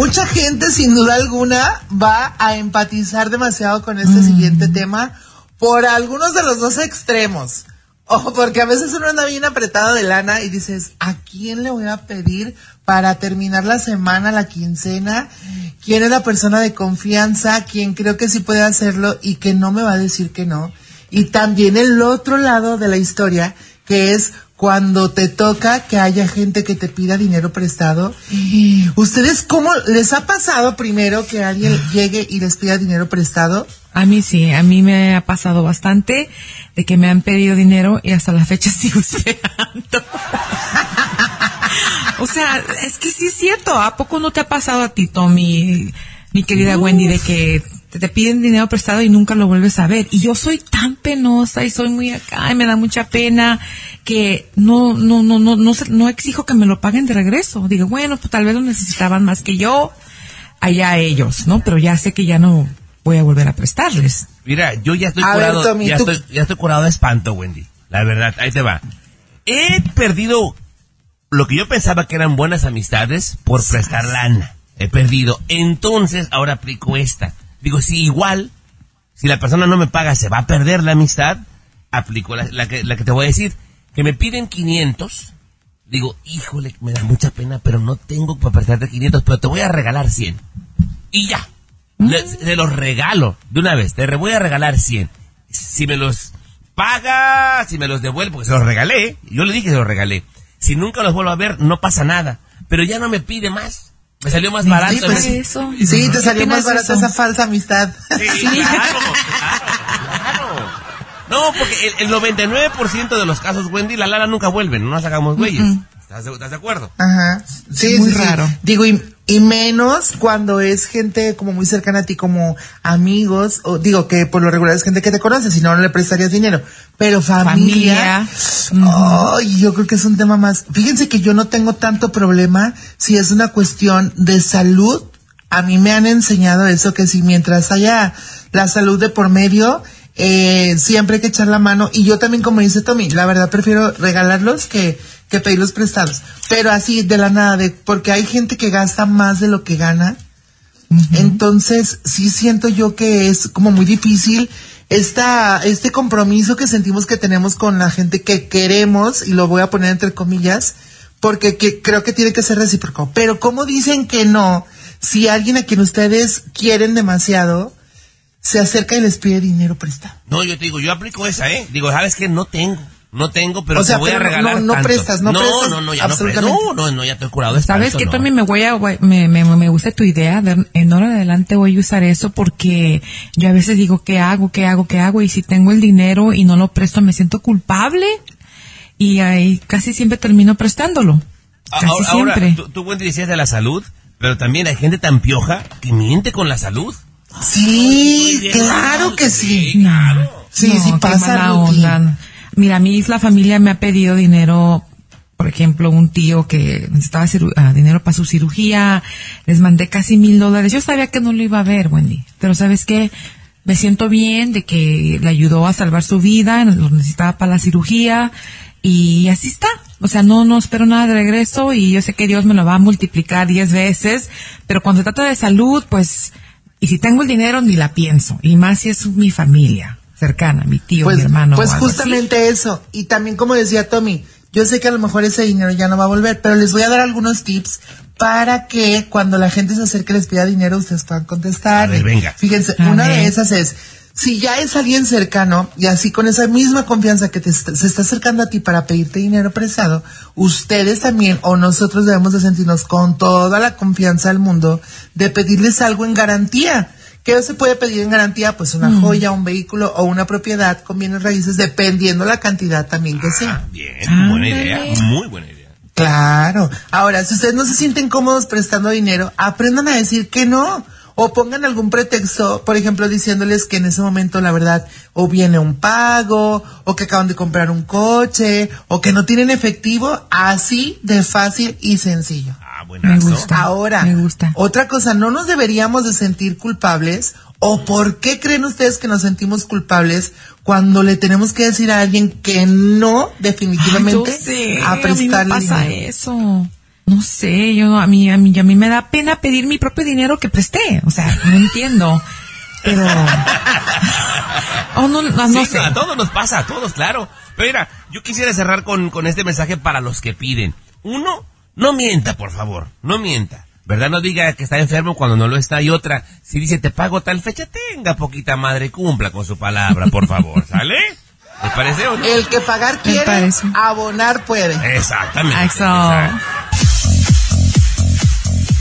mucha gente sin duda alguna va a empatizar demasiado con este siguiente tema por algunos de los dos extremos. O porque a veces uno anda bien apretado de lana y dices, ¿a quién le voy a pedir para terminar la semana, la quincena? ¿Quién es la persona de confianza? ¿Quién creo que sí puede hacerlo y que no me va a decir que no? Y también el otro lado de la historia, que es cuando te toca que haya gente que te pida dinero prestado. ¿Ustedes cómo les ha pasado primero que alguien llegue y les pida dinero prestado? A mí sí, a mí me ha pasado bastante de que me han pedido dinero y hasta la fecha sigo esperando. o sea, es que sí es cierto. ¿A poco no te ha pasado a ti, Tommy, mi querida Wendy, de que te, piden dinero prestado y nunca lo vuelves a ver? Y yo soy tan penosa y soy muy acá y me da mucha pena que no, no, no, no, no, no exijo que me lo paguen de regreso. Digo, bueno, pues tal vez lo necesitaban más que yo, allá ellos, ¿no? Pero ya sé que ya no voy a volver a prestarles. Mira, yo ya estoy curado, ya, estoy, ya estoy curado de espanto, Wendy. La verdad, ahí te va. He perdido lo que yo pensaba que eran buenas amistades por prestar lana. He perdido. Entonces, ahora aplico esta. Digo, si igual, si la persona no me paga, se va a perder la amistad, aplico la, que, la que te voy a decir. Que me piden 500. Digo, híjole, me da mucha pena, pero no tengo para prestarte 500, pero te voy a regalar 100. Y ya. te los regalo de una vez. Te voy a regalar 100. Si me los paga, si me los devuelve, porque se los regalé. Yo le dije que se los regalé. Si nunca los vuelvo a ver, no pasa nada. Pero ya no me pide más. Me salió más barato. Sí, pues, eso. sí te salió más barato esa falsa amistad. Sí, claro, claro, No, porque el, 99% de los casos, Wendy, la Lara nunca vuelve, no nos hagamos güeyes. ¿Estás, de acuerdo? Ajá. Sí, muy raro. Digo, y, y, menos cuando es gente como muy cercana a ti, como amigos, o digo que por lo regular es gente que te conoce, si no, no le prestarías dinero. Pero familia. Ay, yo creo que es un tema más. Fíjense que yo no tengo tanto problema si es una cuestión de salud. A mí me han enseñado eso, que si mientras haya la salud de por medio, eh, siempre hay que echar la mano. Y yo también, como dice Tommy, la verdad prefiero regalarlos que que pedirlos prestados. Pero así, de la nada, de, porque hay gente que gasta más de lo que gana. Entonces, sí siento yo que es como muy difícil esta, este compromiso que sentimos que tenemos con la gente que queremos, y lo voy a poner entre comillas, porque creo que tiene que ser recíproco. Pero ¿cómo dicen que no? Si alguien a quien ustedes quieren demasiado, se acerca y les pide dinero prestado. No, yo te digo, yo aplico esa, ¿eh? Digo, ¿sabes qué? No tengo. No tengo, pero te voy a regalar. No, no prestas, no, prestas. No, no, ya no, no, no, no, ya estoy curado. ¿Sabes qué? También me voy a, me, me, me gusta tu idea. De, en hora de adelante voy a usar eso porque yo a veces digo, ¿qué hago? ¿Qué hago? ¿Qué hago? Y si tengo el dinero y no lo presto, me siento culpable. Y ahí casi siempre termino prestándolo. Casi ahora, siempre. tú, tú, Wendy, decías de la salud, pero también hay gente tan pioja que miente con la salud. Sí, claro que sí. Claro. Sí, sí pasa. Mira, a mí la familia me ha pedido dinero, por ejemplo, un tío que necesitaba ah, dinero para su cirugía, les mandé casi mil dólares. Yo sabía que no lo iba a ver, Wendy, pero ¿sabes qué? Me siento bien de que le ayudó a salvar su vida, lo necesitaba para la cirugía y así está. O sea, no, no espero nada de regreso y yo sé que Dios me lo va a multiplicar diez veces, pero cuando se trata de salud, pues, y si tengo el dinero ni la pienso, y más si es mi familia cercana, mi tío, pues, mi hermano. Pues justamente eso. Y también como decía Tommy, yo sé que a lo mejor ese dinero ya no va a volver, pero les voy a dar algunos tips para que cuando la gente se acerque y les pida dinero, ustedes puedan contestar. venga. Fíjense, una de esas es, si ya es alguien cercano y así con esa misma confianza que te se está acercando a ti para pedirte dinero prestado, ustedes también o nosotros debemos de sentirnos con toda la confianza del mundo de pedirles algo en garantía ¿Qué se puede pedir en garantía? Pues una mm. joya, un vehículo o una propiedad con bienes raíces, dependiendo la cantidad también que sea. Ah, bien, buena idea, muy buena idea. Claro. Ahora, si ustedes no se sienten cómodos prestando dinero, aprendan a decir que no. O pongan algún pretexto, por ejemplo, diciéndoles que en ese momento, la verdad, o viene un pago, o que acaban de comprar un coche, o que no tienen efectivo, así de fácil y sencillo. Me gusta. Ahora, me gusta. otra cosa, no nos deberíamos de sentir culpables o por qué creen ustedes que nos sentimos culpables cuando le tenemos que decir a alguien que no definitivamente a prestarle pasa eso. no sé, yo a mí, a mí, a mí me da pena pedir mi propio dinero que presté. O sea, no entiendo. Pero. oh, no, no, sé. A todos nos pasa, a todos, claro. Pero mira, yo quisiera cerrar con, con este mensaje para los que piden. Uno, no mienta, por favor, no mienta. ¿Verdad? No diga que está enfermo cuando no lo está. Y otra, si dice te pago tal fecha, tenga poquita madre, cumpla con su palabra, por favor, ¿sale? ¿Les parece o no? El que pagar quiere, abonar puede. Exactamente.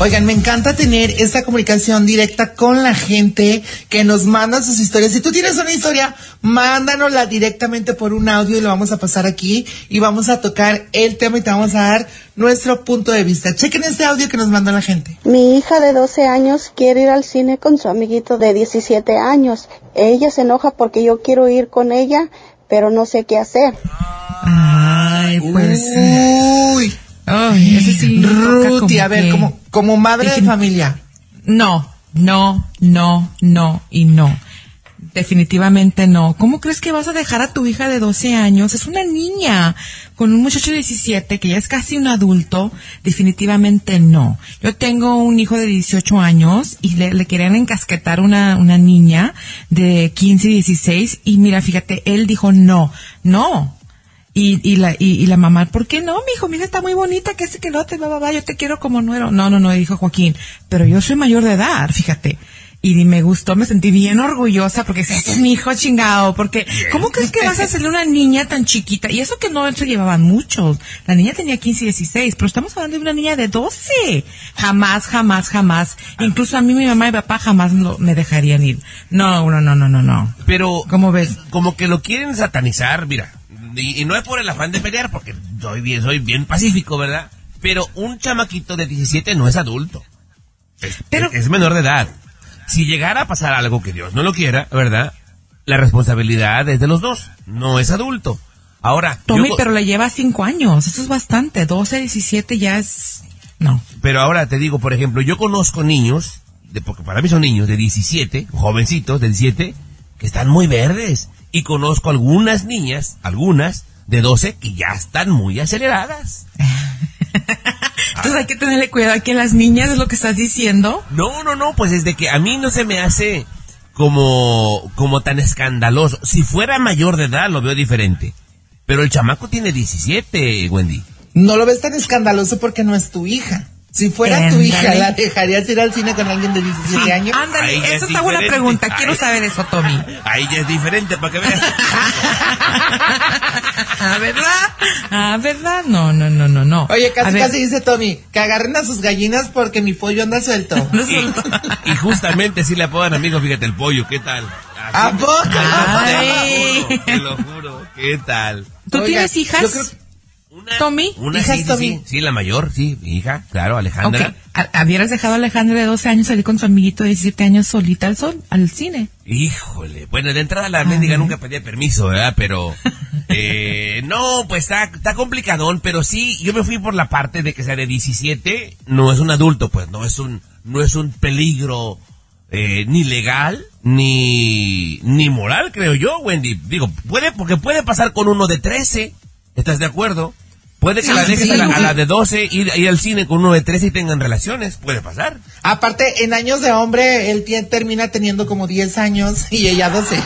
Oigan, me encanta tener esta comunicación directa con la gente que nos manda sus historias. Si tú tienes una historia, mándanosla directamente por un audio y lo vamos a pasar aquí y vamos a tocar el tema y te vamos a dar nuestro punto de vista. Chequen este audio que nos mandó la gente. Mi hija de 12 años quiere ir al cine con su amiguito de 17 años. Ella se enoja porque yo quiero ir con ella, pero no sé qué hacer. Ay, pues. Uy. Ay, ese sí. Ruti, a ver, como, como madre de familia. No, no, no, no y no. Definitivamente no. ¿Cómo crees que vas a dejar a tu hija de 12 años? Es una niña con un muchacho de 17 que ya es casi un adulto. Definitivamente no. Yo tengo un hijo de 18 años y le, le querían encasquetar una, una niña de 15 y 16 y mira, fíjate, él dijo no, no, y, y, la, y, la mamá, ¿por qué no, mi hijo? Mira, está muy bonita, que ese que no te va, va, va, yo te quiero como nuero. No, no, no, dijo Joaquín, pero yo soy mayor de edad, fíjate. Y me gustó, me sentí bien orgullosa porque ese es mi hijo chingado, porque ¿cómo crees que vas a hacerle una niña tan chiquita? Y eso que no se llevaban muchos. La niña tenía 15 y 16, pero estamos hablando de una niña de 12. Jamás, jamás, jamás. Incluso a mí mi mamá y papá jamás me dejarían ir. No, no, no, no, no, no. Pero, ¿cómo ves? Como que lo quieren satanizar, mira y, no es por el afán de pelear, porque soy bien, soy bien pacífico, ¿verdad? Pero un chamaquito de 17 no es adulto. Es, Pero, es menor de edad. Si llegara a pasar algo que Dios no lo quiera, ¿verdad? La responsabilidad es de los dos. No es adulto. Ahora. Tommy, pero le lleva 5 años. Eso es bastante. 12, 17 ya es. No. Pero ahora te digo, por ejemplo, yo conozco niños, de, porque para mí son niños de 17, jovencitos de 17, que están muy verdes y conozco algunas niñas, algunas de 12 que ya están muy aceleradas. Entonces hay que tenerle cuidado aquí a las niñas, es lo que estás diciendo. No, no, no, pues es de que a mí no se me hace como, como tan escandaloso. Si fuera mayor de edad lo veo diferente. Pero el chamaco tiene 17, Wendy. No lo ves tan escandaloso porque no es tu hija. Si fuera tu hija, ¿la dejarías ir al cine con alguien de 17 años? Ándale, esa está buena pregunta. Quiero saber eso, Tommy. Ahí ya es diferente, para que veas. ¿Ah, verdad? ¿Ah, verdad? No, no, no, no, no. Oye, casi, casi dice Tommy, que agarren a sus gallinas porque mi pollo anda suelto. y, justamente si le apodan amigos, fíjate, el pollo, ¿qué tal? ¿A poco? Ay. Te lo juro, ¿qué tal? ¿Tú tienes hijas? Yo creo ¿Tommy? Una hija sí, Tommy? Sí, la mayor, sí, hija, claro, Alejandra. ¿Habieras dejado a Alejandra de 12 años salir con su amiguito de 17 años solita al sol, al cine? Híjole, bueno, de entrada la mendiga nunca pedía permiso, ¿verdad? Pero, eh, no, pues está, está complicadón, pero sí, yo me fui por la parte de que sea de 17, no es un adulto, pues, no es un, no es un peligro, eh, ni legal, ni, ni moral, creo yo, Wendy. Digo, puede, porque puede pasar con uno de 13, ¿estás de acuerdo? Puede que la dejes a, la, de 12 ir, ir al cine con uno de 13 y tengan relaciones. Puede pasar. Aparte, en años de hombre, él termina teniendo como 10 años y ella 12.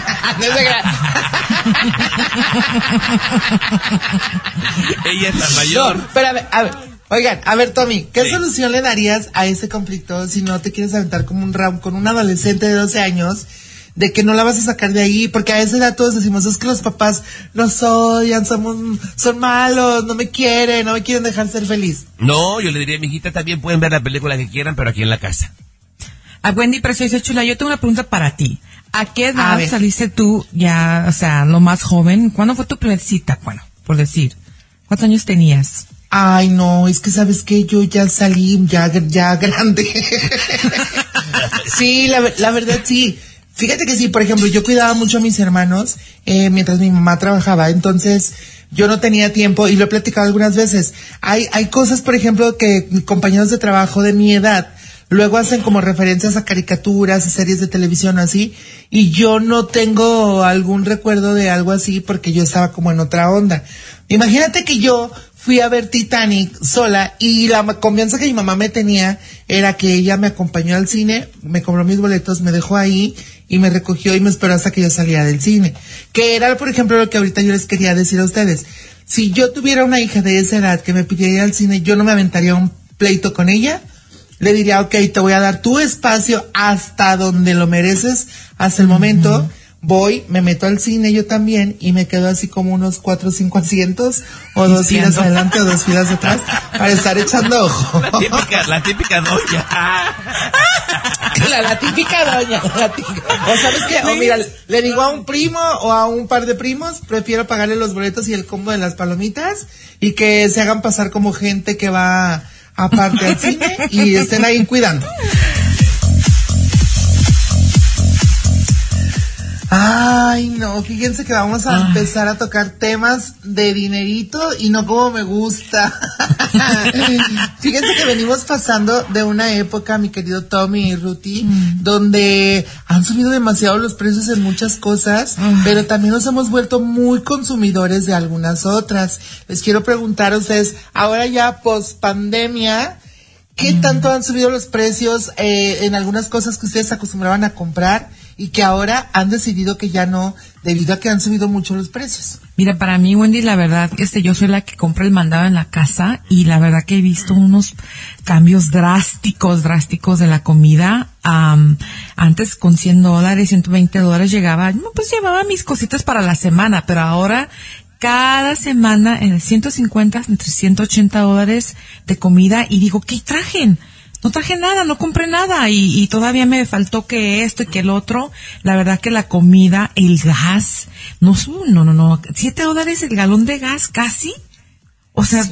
ella es la mayor. pero a ver, a ver, oigan, a ver, Tommy, ¿qué solución le darías a ese conflicto si no te quieres aventar como un round con un adolescente de 12 años? De que no la vas a sacar de ahí, porque a esa edad todos decimos, es que los papás nos odian, somos, son malos, no me quieren, no me quieren dejar ser feliz. No, yo le diría, mi hijita, también pueden ver la película que quieran, pero aquí en la casa. A Wendy Preciosa Chula, yo tengo una pregunta para ti. ¿A qué edad saliste tú ya, o sea, lo más joven? ¿Cuándo fue tu primera cita? Bueno, por decir. ¿Cuántos años tenías? Ay, no, es que sabes que yo ya salí ya, ya grande. sí, la, la verdad sí. Fíjate que sí, por ejemplo, yo cuidaba mucho a mis hermanos eh, mientras mi mamá trabajaba, entonces yo no tenía tiempo y lo he platicado algunas veces. Hay, hay cosas, por ejemplo, que compañeros de trabajo de mi edad luego hacen como referencias a caricaturas, a series de televisión así, y yo no tengo algún recuerdo de algo así porque yo estaba como en otra onda. Imagínate que yo fui a ver Titanic sola y la confianza que mi mamá me tenía era que ella me acompañó al cine, me compró mis boletos, me dejó ahí y me recogió y me esperó hasta que yo salía del cine. Que era, por ejemplo, lo que ahorita yo les quería decir a ustedes. Si yo tuviera una hija de esa edad que me pidiera ir al cine, yo no me aventaría un pleito con ella. Le diría, ok, te voy a dar tu espacio hasta donde lo mereces, hasta el momento voy, me meto al cine yo también y me quedo así como unos cuatro o cinco asientos o dos filas adelante o dos filas atrás para estar echando ojo. La típica, la típica doña. La, típica doña. o sabes qué, o mira, le digo a un primo o a un par de primos, prefiero pagarle los boletos y el combo de las palomitas y que se hagan pasar como gente que va aparte al cine y estén ahí cuidando. Ay, no, fíjense que vamos a empezar a tocar temas de dinerito y no como me gusta. fíjense que venimos pasando de una época, mi querido Tommy y Ruti, mm. donde han subido demasiado los precios en muchas cosas, pero también nos hemos vuelto muy consumidores de algunas otras. Les quiero preguntar a ustedes, ahora ya post pandemia, ¿qué mm. tanto han subido los precios eh, en algunas cosas que ustedes acostumbraban a comprar? Y que ahora han decidido que ya no, debido a que han subido mucho los precios. Mira, para mí, Wendy, la verdad, este, yo soy la que compra el mandado en la casa y la verdad que he visto unos cambios drásticos, drásticos de la comida. antes con 100 dólares, 120 dólares llegaba, pues llevaba mis cositas para la semana, pero ahora cada semana en 150, entre 180 dólares de comida y digo, ¿qué trajen? No traje nada, no compré nada y, todavía me faltó que esto y que el otro. La verdad que la comida, el gas, no, no, no, no, siete dólares el galón de gas casi. O sea,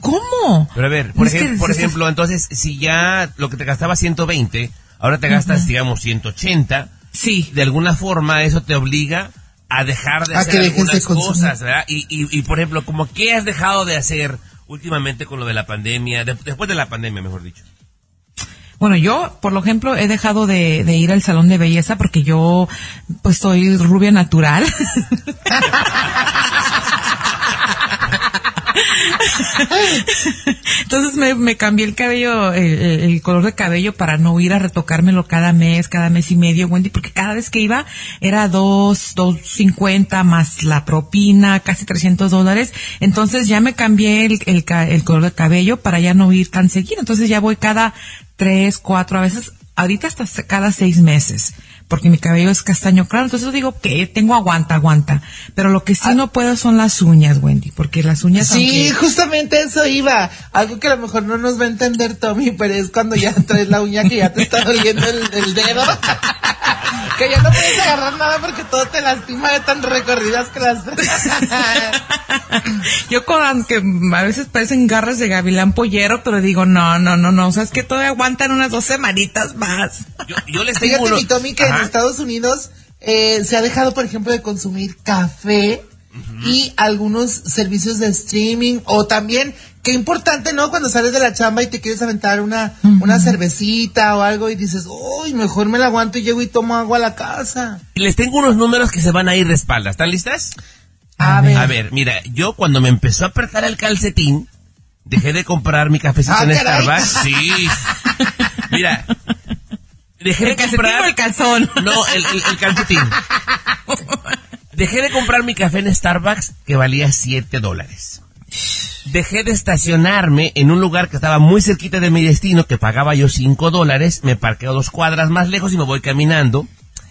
¿cómo? Pero a ver, por, ejemplo, entonces, si ya lo que te gastaba 120, ahora te gastas, digamos, 180. Sí. De alguna forma eso te obliga a dejar de hacer algunas cosas, ¿verdad? Y, y, y, por ejemplo, como qué has dejado de hacer últimamente con lo de la pandemia, después de la pandemia, mejor dicho. Bueno, yo, por ejemplo, he dejado de, de, ir al salón de belleza porque yo, pues, soy rubia natural. Entonces me, cambié el cabello, el, color de cabello para no ir a retocármelo cada mes, cada mes y medio, Wendy, porque cada vez que iba era dos, dos cincuenta más la propina, casi trescientos dólares. Entonces ya me cambié el, el, el color de cabello para ya no ir tan seguido. Entonces ya voy cada tres, cuatro, a veces, ahorita hasta cada seis meses, porque mi cabello es castaño claro, entonces digo que tengo aguanta, aguanta, pero lo que sí ah. no puedo son las uñas, Wendy, porque las uñas... Sí, justamente eso iba, algo que a lo mejor no nos va a entender Tommy, pero es cuando ya traes la uña que ya te está doliendo el dedo. que ya no puedes agarrar nada porque todo te lastima de tan recorridas que las... Yo con que a veces parecen garras de gavilán pollero, pero digo, no, no, no, no, o sea, es que todavía aguantan unas dos semanitas más. Yo, les digo... Fíjate, Tommy, que en Estados Unidos eh, se ha dejado, por ejemplo, de consumir café y algunos servicios de streaming o también qué importante, ¿no? Cuando sales de la chamba y te quieres aventar una, una cervecita o algo y dices, uy, mejor me la aguanto y llego y tomo agua a la casa. Les tengo unos números que se van a ir de espalda. ¿Están listas? A, ver. A ver, mira, yo cuando me empezó a apretar el calcetín, dejé de comprar mi cafecito ah, en Starbucks. Sí. Mira, dejé de comprar... el calzón? No, el, el, el calcetín. Dejé de comprar mi café en Starbucks que valía 7 dólares dejé de estacionarme en un lugar que estaba muy cerquita de mi destino, que pagaba yo 5 dólares, me parqueo dos cuadras más lejos y me voy caminando.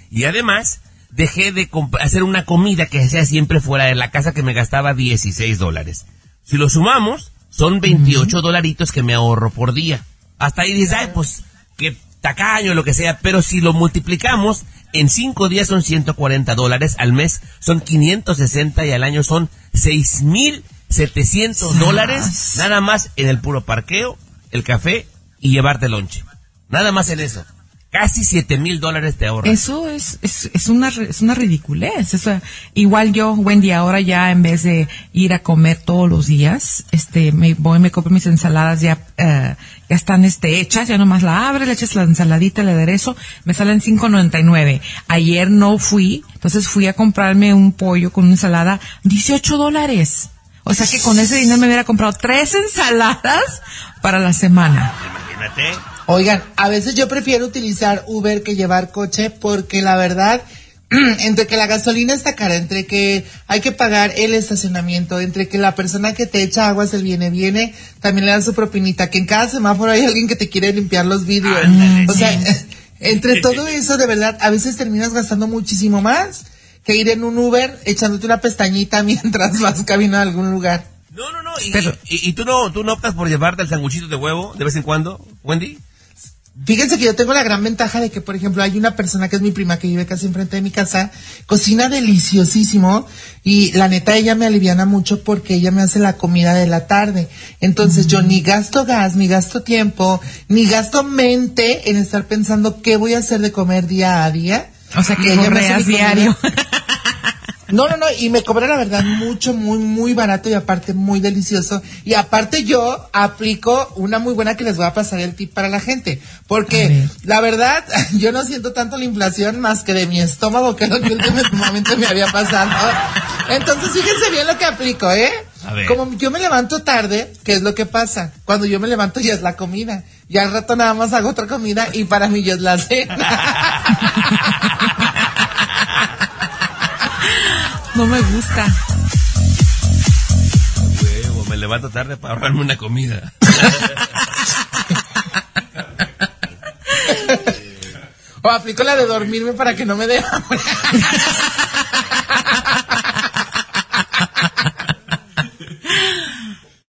Y además, dejé de hacer una comida que hacía siempre fuera de la casa que me gastaba 16 dólares. Si lo sumamos, son 28 dolaritos que me ahorro por día. Hasta ahí dices, ay, pues, qué tacaño, lo que sea, pero si lo multiplicamos, en 5 días son 140 dólares, al mes son 560 y al año son 6 mil 700 dólares nada más en el puro parqueo, el café y llevarte lonche. Nada más en eso. Casi 7 mil dólares te ahorras. Eso es, es, es, una, es una ridiculez. igual yo, Wendy, ahora ya en vez de ir a comer todos los días, este, me voy, me compro mis ensaladas ya, eh, ya están este, hechas, ya nomás la abres, le echas la ensaladita, el aderezo, me salen 5.99. Ayer no fui, entonces fui a comprarme un pollo con una ensalada, 18 dólares. O sea que con ese dinero me hubiera comprado tres ensaladas para la semana. Imagínate. Oigan, a veces yo prefiero utilizar Uber que llevar coche porque la verdad, entre que la gasolina está cara, entre que hay que pagar el estacionamiento, entre que la persona que te echa aguas el viene viene, también le dan su propinita, que en cada semáforo hay alguien que te quiere limpiar los vidrios. o sea, entre todo eso de verdad, a veces terminas gastando muchísimo más que ir en un Uber echándote una pestañita mientras vas camino a algún lugar. No, no, no. ¿Y, tú no tú no optas por llevarte el sanguchito de huevo de vez en cuando, Wendy? Fíjense que yo tengo la gran ventaja de que, por ejemplo, hay una persona que es mi prima que vive casi enfrente de mi casa, cocina deliciosísimo y la neta ella me aliviana mucho porque ella me hace la comida de la tarde. Entonces yo ni gasto gas, ni gasto tiempo, ni gasto mente en estar pensando qué voy a hacer de comer día a día. O sea que ella me diario. No, no, no, y me cobra la verdad mucho, muy, muy barato y aparte muy delicioso. Y aparte yo aplico una muy buena que les voy a pasar el tip para la gente. Porque la verdad, yo no siento tanto la inflación más que de mi estómago, que es lo que últimamente me había pasado. Entonces fíjense bien lo que aplico, ¿eh? Como yo me levanto tarde, ¿qué es lo que pasa? Cuando yo me levanto ya es la comida. Y al rato nada más hago otra comida y para mí ya es la cena. No me gusta. Huevo, me levanto tarde para ahorrarme una comida. o aplico la de dormirme para que no me dé hambre.